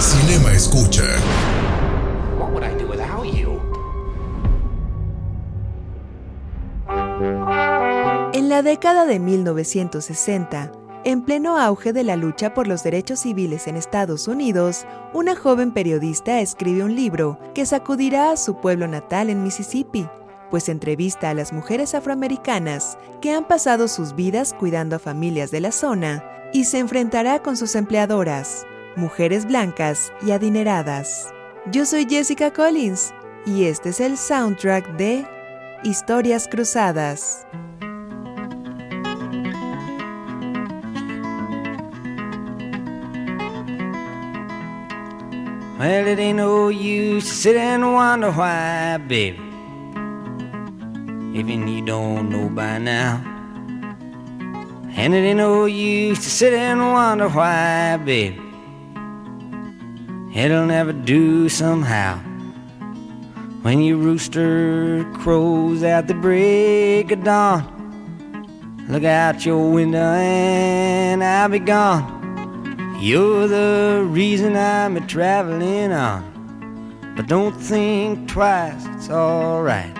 Cinema Escucha. What would I do without you? En la década de 1960, en pleno auge de la lucha por los derechos civiles en Estados Unidos, una joven periodista escribe un libro que sacudirá a su pueblo natal en Mississippi, pues entrevista a las mujeres afroamericanas que han pasado sus vidas cuidando a familias de la zona y se enfrentará con sus empleadoras, mujeres blancas y adineradas. Yo soy Jessica Collins y este es el soundtrack de Historias Cruzadas. Well, it ain't no use to sit and wonder why, baby. Even you don't know by now. And it ain't no use to sit and wonder why, baby. It'll never do somehow. When your rooster crows at the break of dawn, look out your window and I'll be gone. You're the reason I'm a traveling on. But don't think twice, it's alright.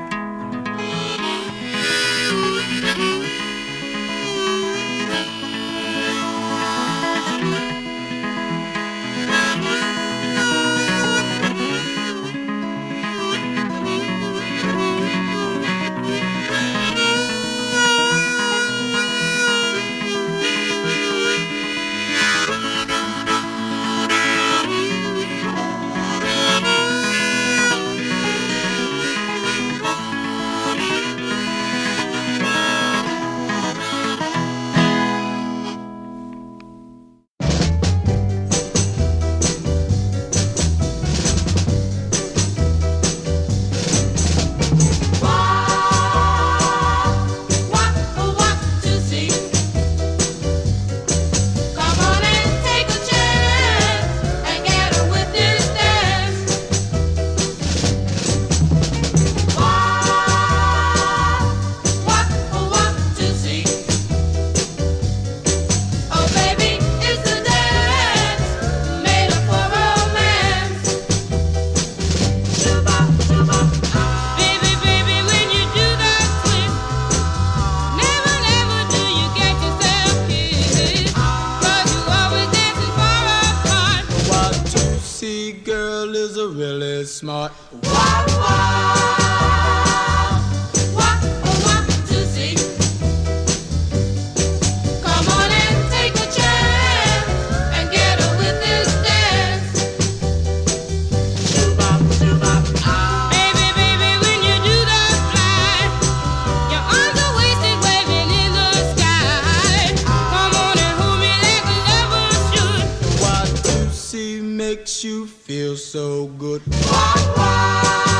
Makes you feel so good. Walk, walk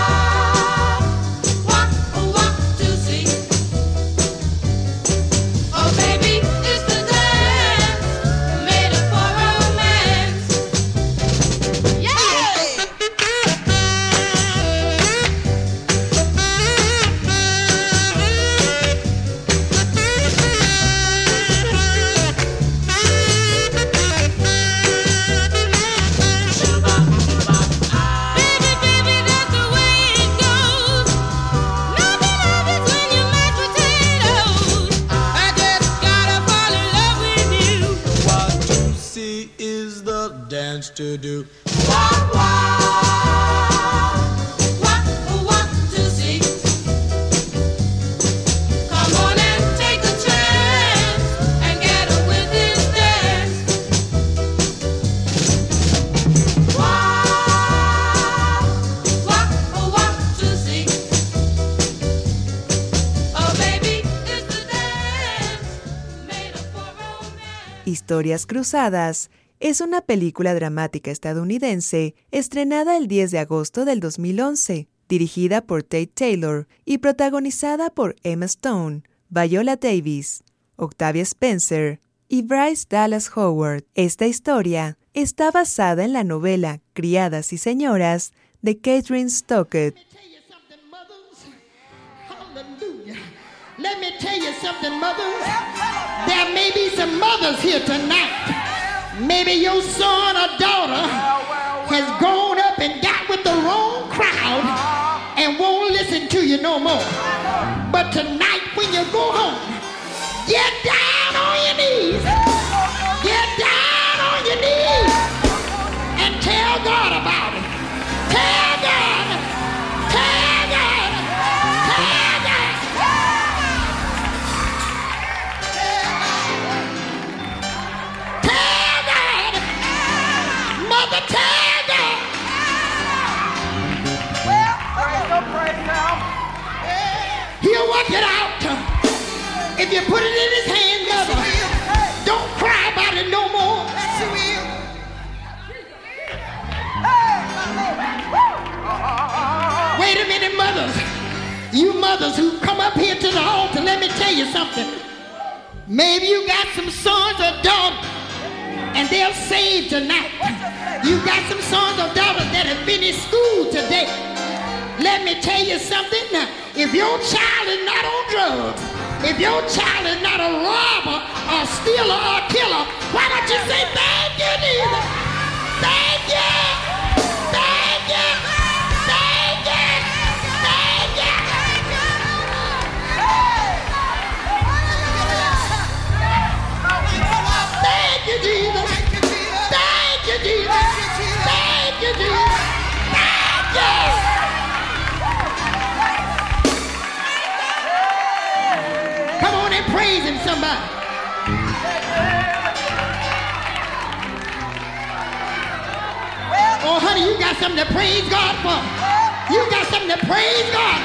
Historias Cruzadas es una película dramática estadounidense estrenada el 10 de agosto del 2011, dirigida por Tate Taylor y protagonizada por Emma Stone, Viola Davis, Octavia Spencer y Bryce Dallas Howard. Esta historia está basada en la novela Criadas y Señoras de Catherine Stockett. There may be some mothers here tonight. Maybe your son or daughter has grown up and got with the wrong crowd and won't listen to you no more. But tonight, when you go home, get down on your knees. If you put it in his hand, mother, don't cry about it no more. Wait a minute, mothers. You mothers who come up here to the altar, let me tell you something. Maybe you got some sons or daughters, and they're saved tonight. You got some sons or daughters that have been in school today. Let me tell you something. Now, if your child is not on drugs, if your child is not a robber, or stealer, or a killer, why don't you say thank you, Jesus? Thank you. Got something to praise God for. You got something to praise God.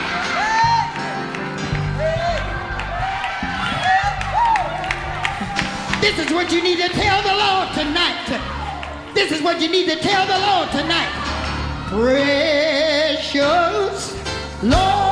This is what you need to tell the Lord tonight. This is what you need to tell the Lord tonight. Precious Lord,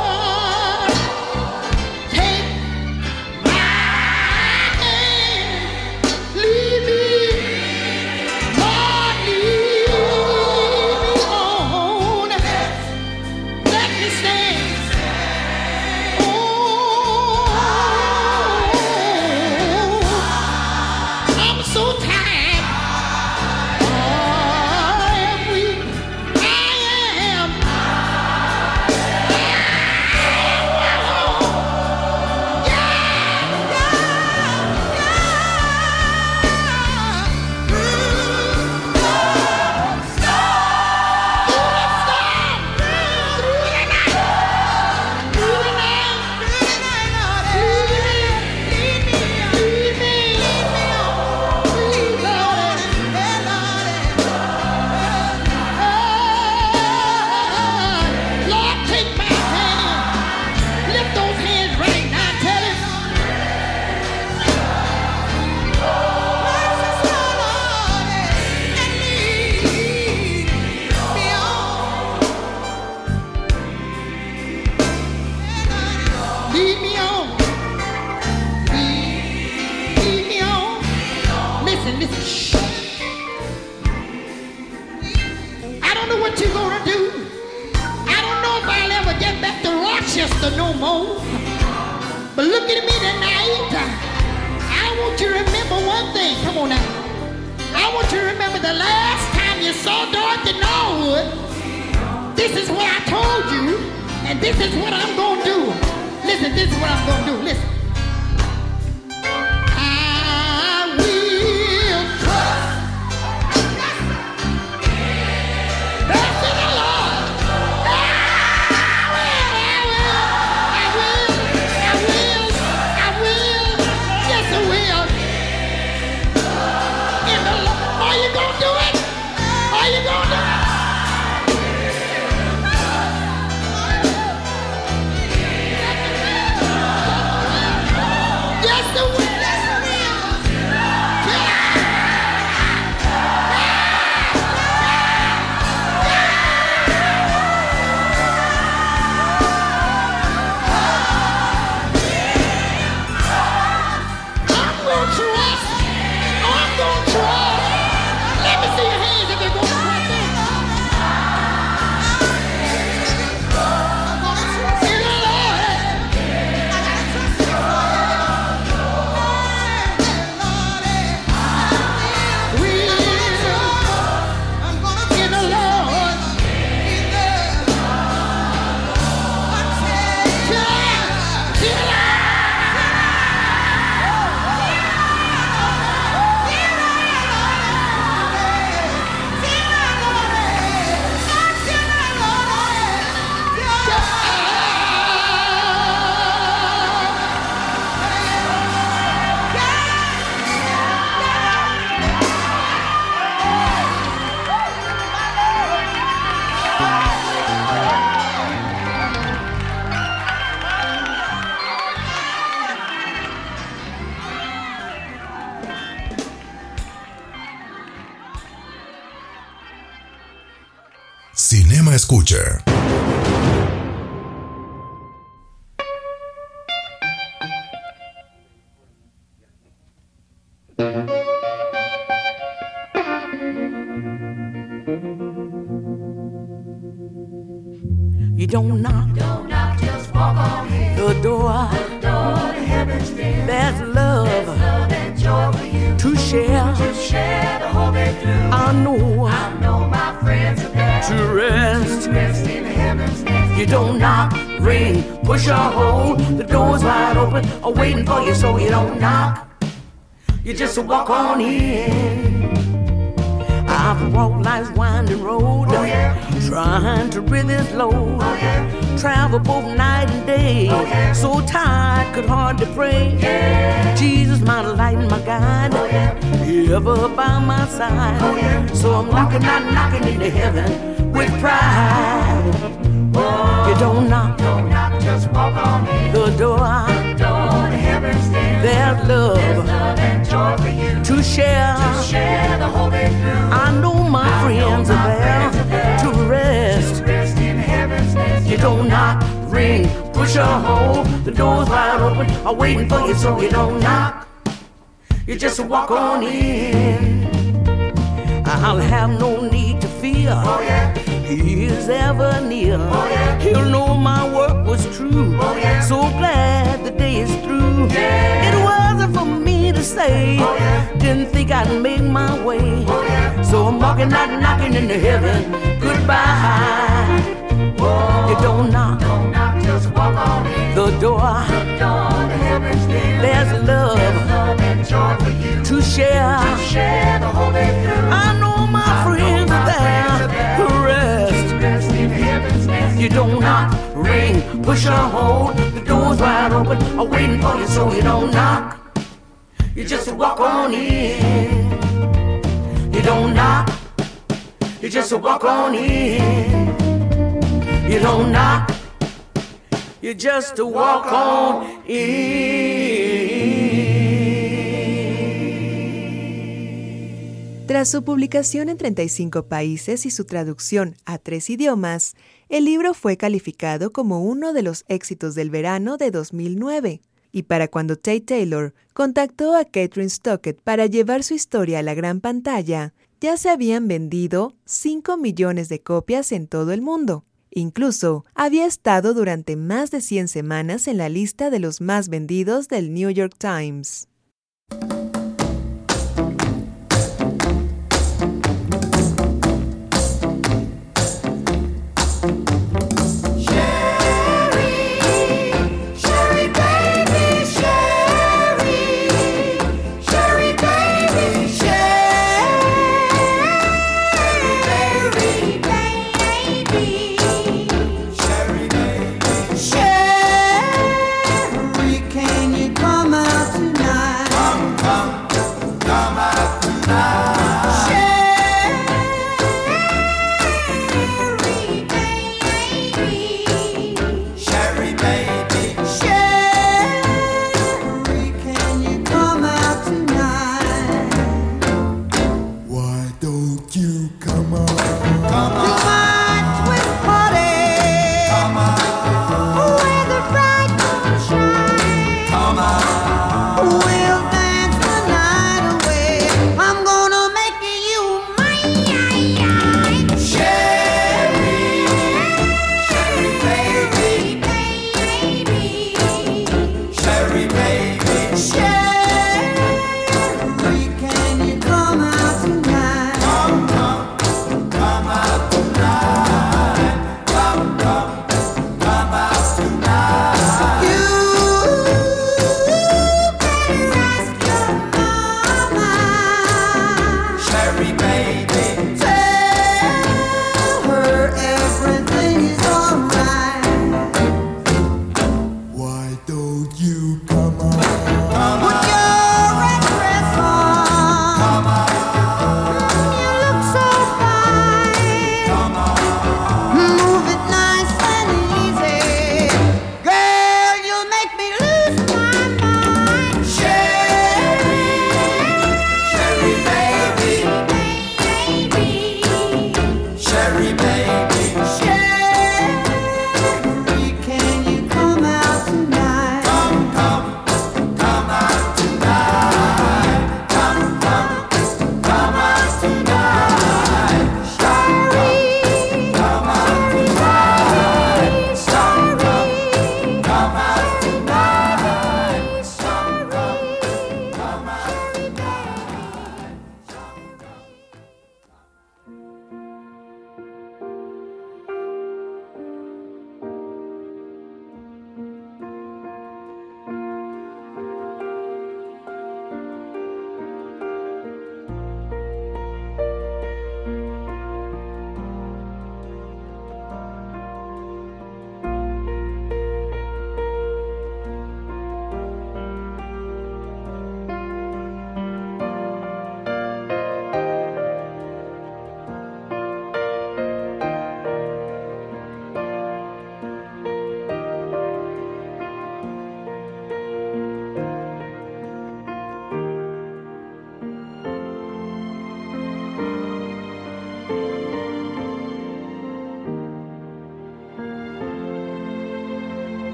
Cinema Escucha. So you don't knock. You just walk on in. I've walked life's winding road, oh, trying to rid this load. Travel both night and day, oh, so tired could hardly pray. Jesus, my light and my guide, oh, ever by my side. So I'm knocking, not knocking into heaven with pride. You don't knock Don't knock, just walk on in. the door. There's love and joy for you. to share. Share the whole way through. I know my friends are there to rest. Rest in heaven's nest. You don't knock, ring, push or hold. The door's wide open, I'm waiting for you, so you don't knock. You just walk on in. I'll have no need to fear. Oh, He is ever near. He'll know my work was true. So glad the day is through. It wasn't for me to say. Didn't think I'd make my way. So I'm walking out, knocking into heaven. Goodbye. You don't knock Don't knock, just walk on in. the door. Door to heaven's nest. There's love Love and joy for you. to share. To Share the whole way through. I know my friends are there You don't knock, ring, push or hold. The door's wide open, I'm waiting for you, so you don't knock. You just walk on in. You don't knock. You just walk on in. You don't knock. You just walk on in. Tras su publicación en 35 países y su traducción a tres idiomas, el libro fue calificado como uno de los éxitos del verano de 2009. Y para cuando Tay Taylor contactó a Catherine Stockett para llevar su historia a la gran pantalla, ya se habían vendido 5 millones de copias en todo el mundo. Incluso había estado durante más de 100 semanas en la lista de los más vendidos del New York Times.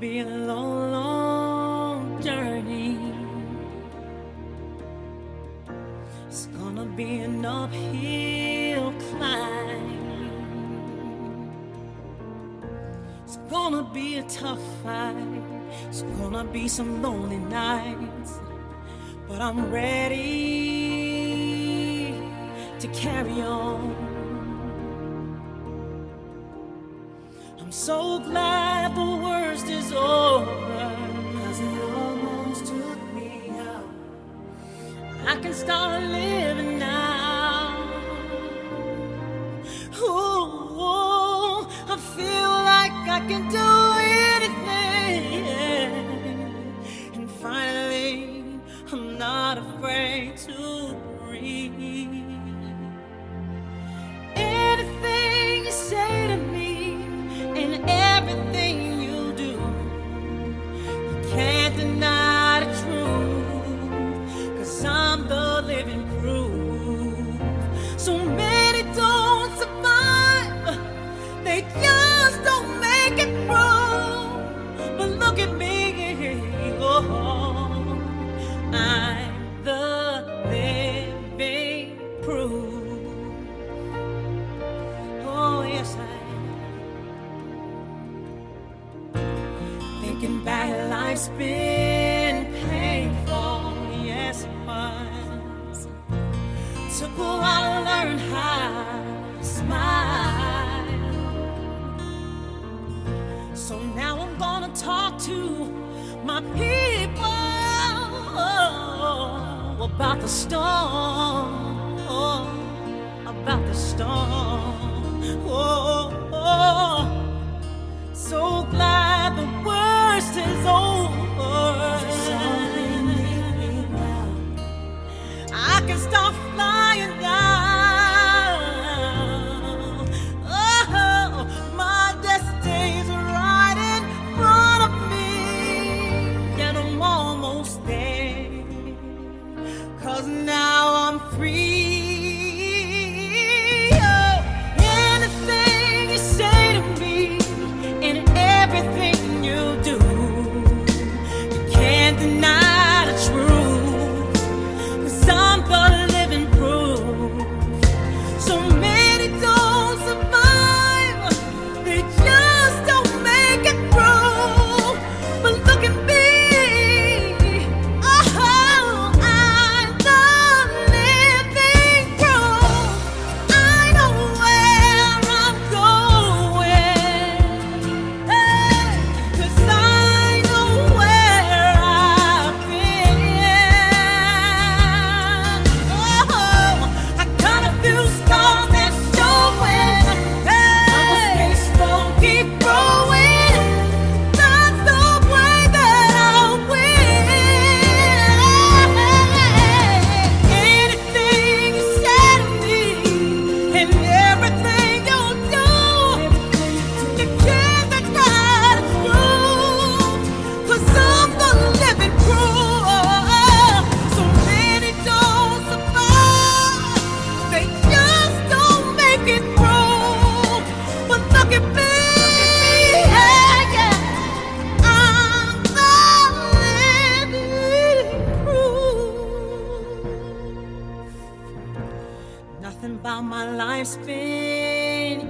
be a long, long journey. It's gonna be an uphill climb. It's gonna be a tough fight. It's gonna be some lonely nights. But I'm ready. starling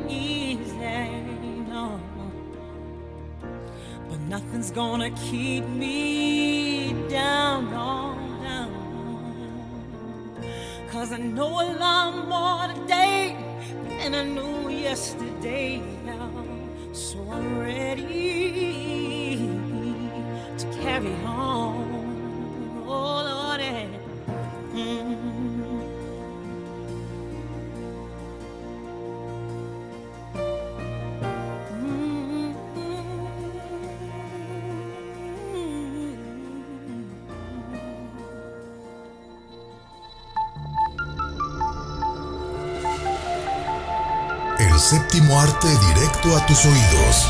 easy, no. But nothing's gonna keep me down, no, down. Cause I know a lot more today than I knew yesterday. So I'm ready to carry on. arte directo a tus oídos.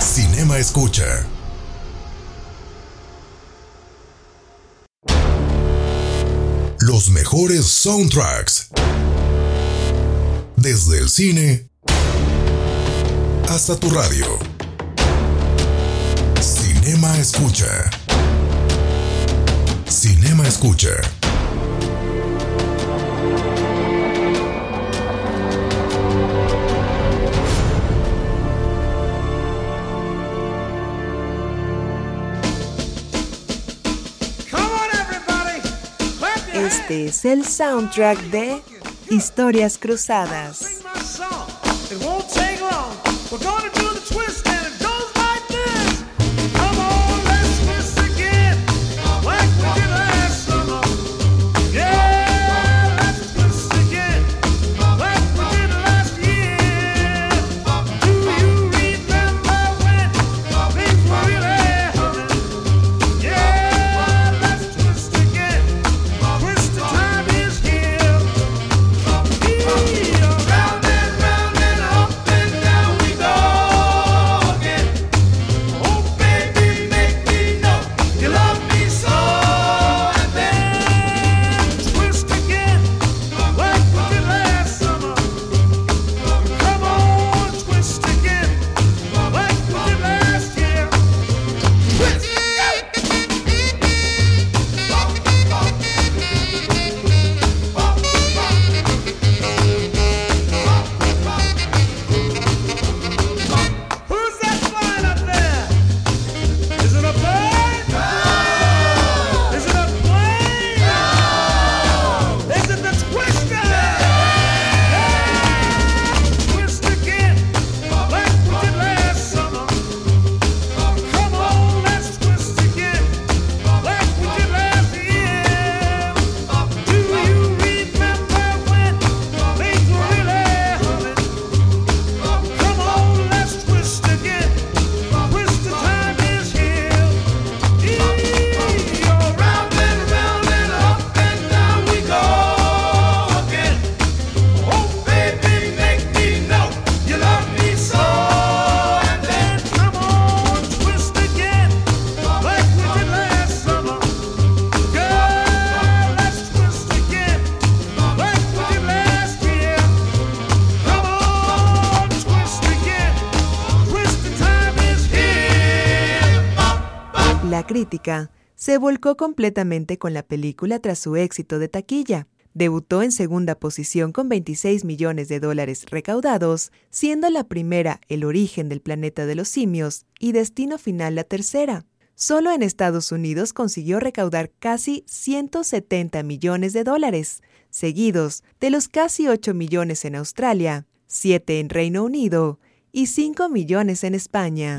Cinema Escucha. Los mejores soundtracks. Desde el cine hasta tu radio. Cinema Escucha. Cinema Escucha Este es el soundtrack de Historias Cruzadas. Se volcó completamente con la película tras su éxito de taquilla. Debutó en segunda posición con 26 millones de dólares recaudados, siendo la primera El origen del planeta de los simios y Destino final la tercera. Solo en Estados Unidos consiguió recaudar casi 170 millones de dólares, seguidos de los casi 8 millones en Australia, 7 en Reino Unido y 5 millones en España.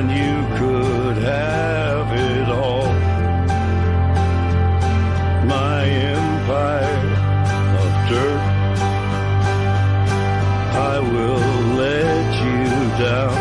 And you could have it all. My empire of dirt. I will let you down.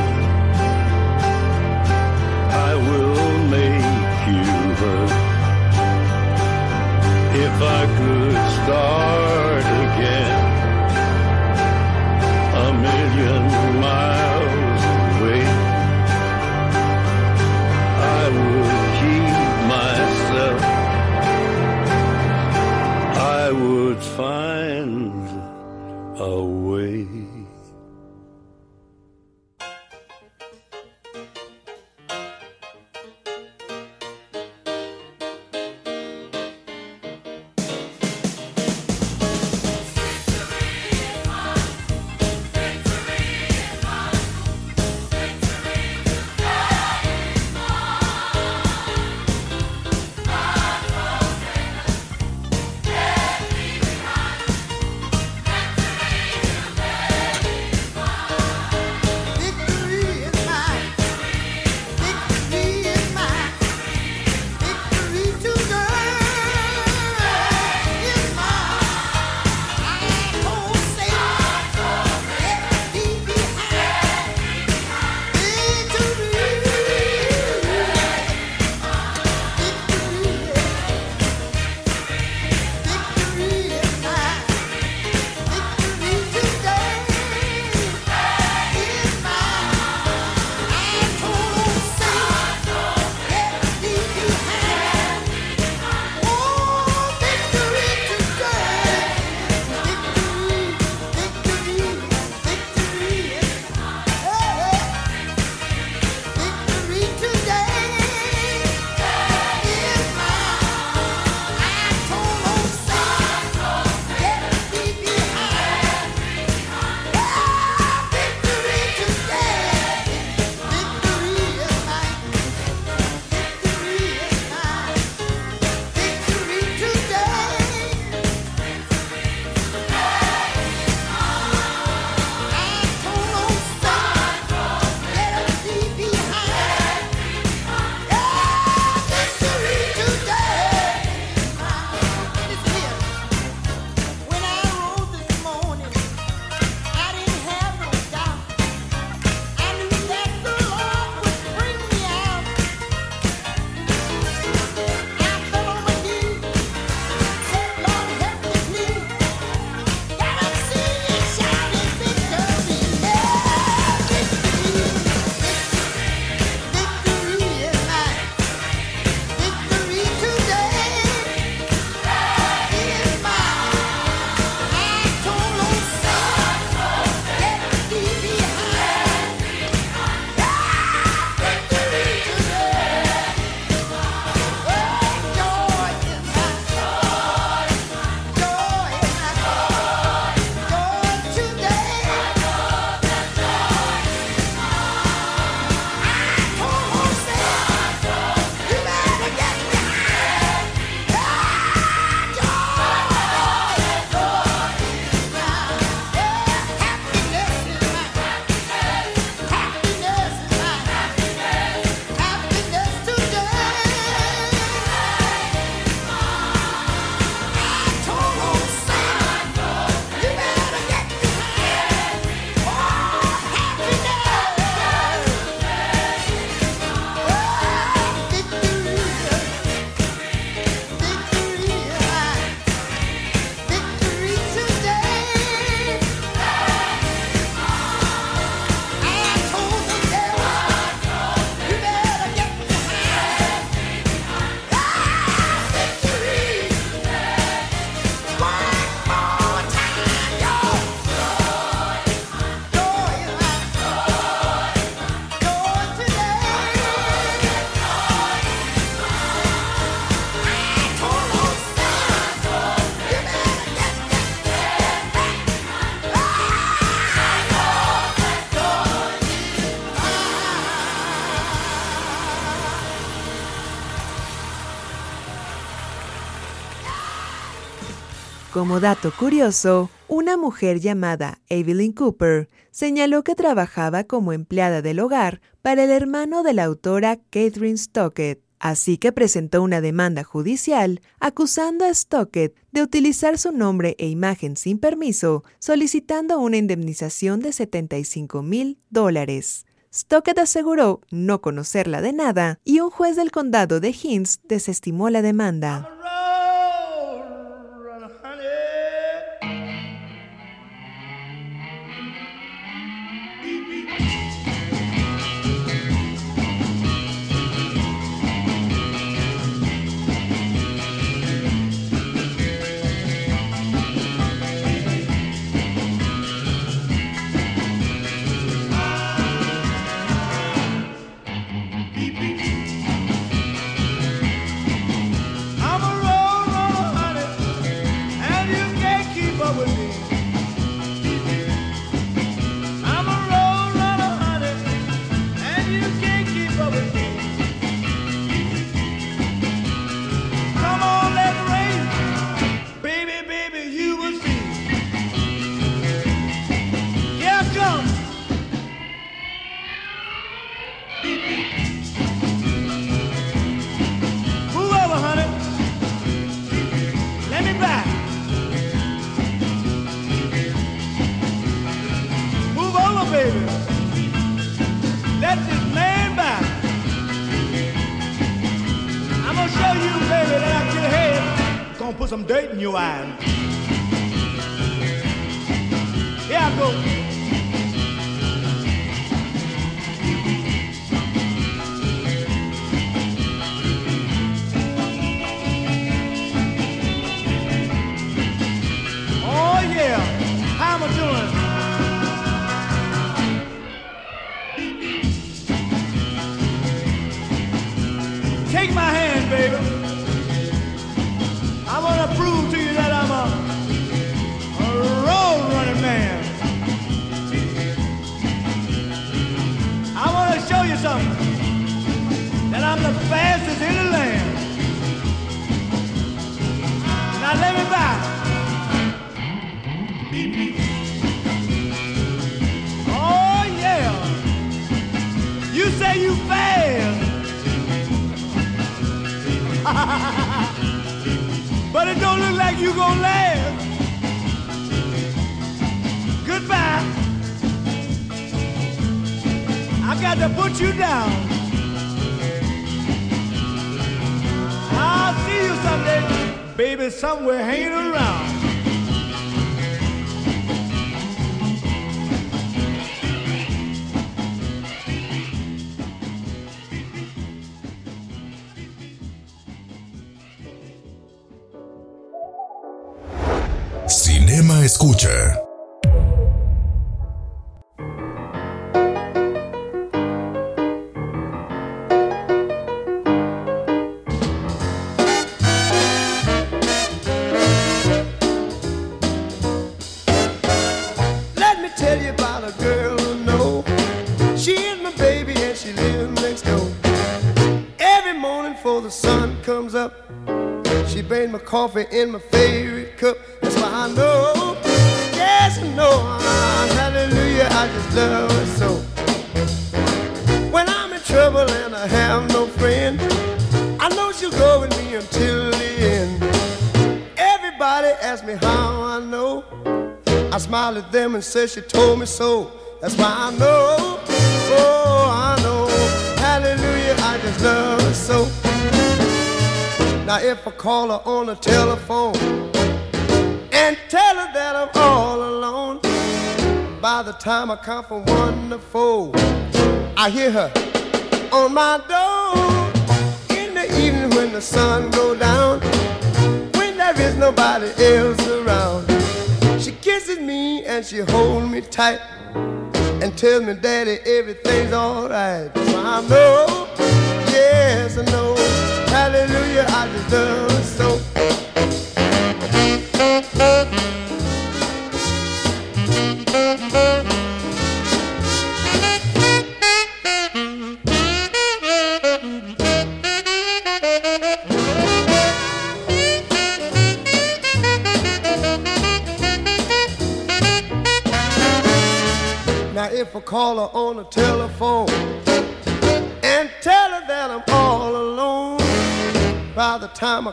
Como dato curioso, una mujer llamada Evelyn Cooper señaló que trabajaba como empleada del hogar para el hermano de la autora Catherine Stockett, así que presentó una demanda judicial acusando a Stockett de utilizar su nombre e imagen sin permiso, solicitando una indemnización de 75 mil dólares. Stockett aseguró no conocerla de nada y un juez del condado de Hinds desestimó la demanda. Put some dirt in your eyes. Here I go. Oh yeah, how am I doing? Take my hand, baby. To prove to you that I'm a, a road running man. I want to show you something. That I'm the fastest in the land. Now let me back. Oh yeah. You say you fast. but it don't look like you gonna last. Goodbye. I got to put you down. I'll see you someday, baby, somewhere hanging around. Brings my baby and she lives next door. Every morning for the sun comes up, she bade my coffee in my favorite say she told me so. That's why I know, oh, I know. Hallelujah, I just love her so. Now if I call her on the telephone and tell her that I'm all alone, by the time I count from one to four, I hear her on my door. In the evening when the sun go down, when there is nobody else around. She hold me tight and tells me, Daddy, everything's alright. So I know, yes, I know. Hallelujah, I love so.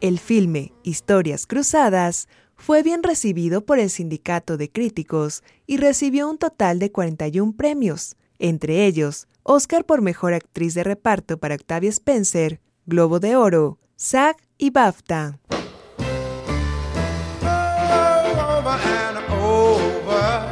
El filme Historias Cruzadas fue bien recibido por el sindicato de críticos y recibió un total de 41 premios, entre ellos Oscar por Mejor Actriz de Reparto para Octavia Spencer, Globo de Oro, SAG y BAFTA. over and over.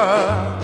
And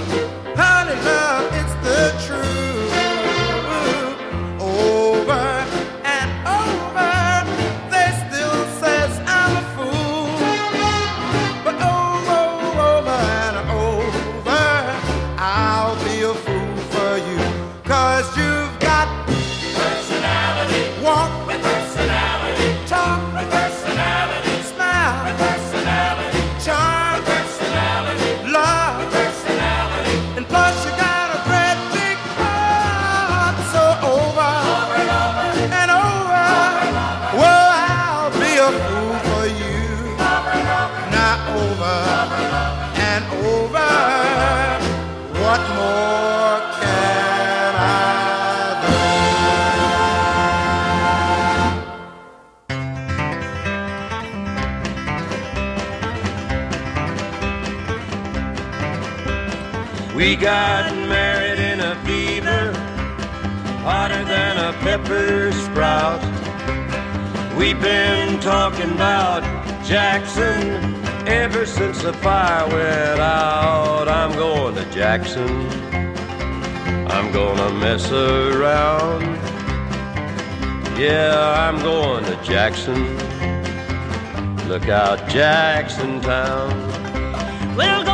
Jackson. I'm gonna mess around. Yeah, I'm going to Jackson. Look out, Jackson Town. We'll go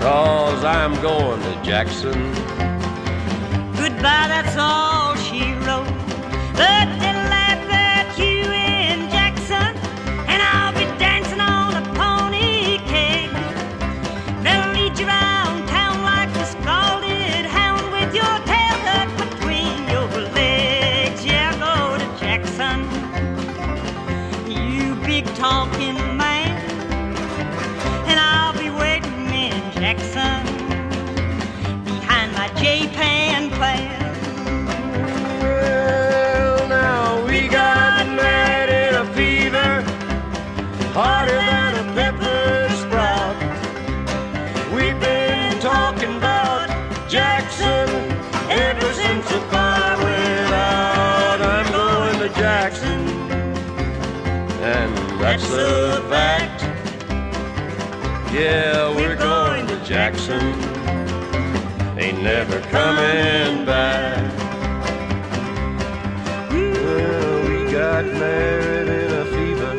Cause I'm going to Jackson. Goodbye, that's all she wrote. Yeah, we're going to Jackson. Ain't never coming back. Well, we got married in a fever,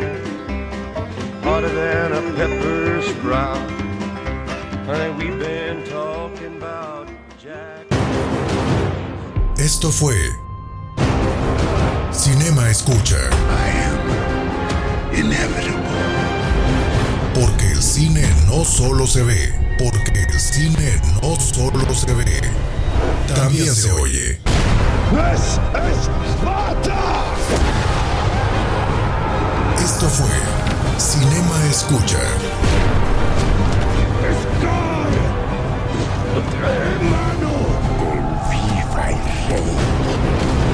hotter than a pepper sprout. Honey, we've been talking about Jack. Esto fue Cinema Escucha. No solo se ve, porque el cine no solo se ve, también se oye. ¡Es Esparta! Esto fue Cinema Escucha. ¡Viva el rey!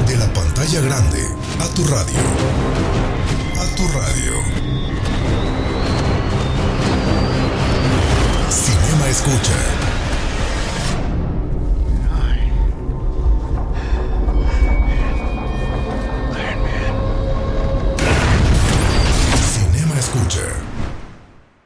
De la pantalla grande a tu radio. A tu radio. Cinema Escucha.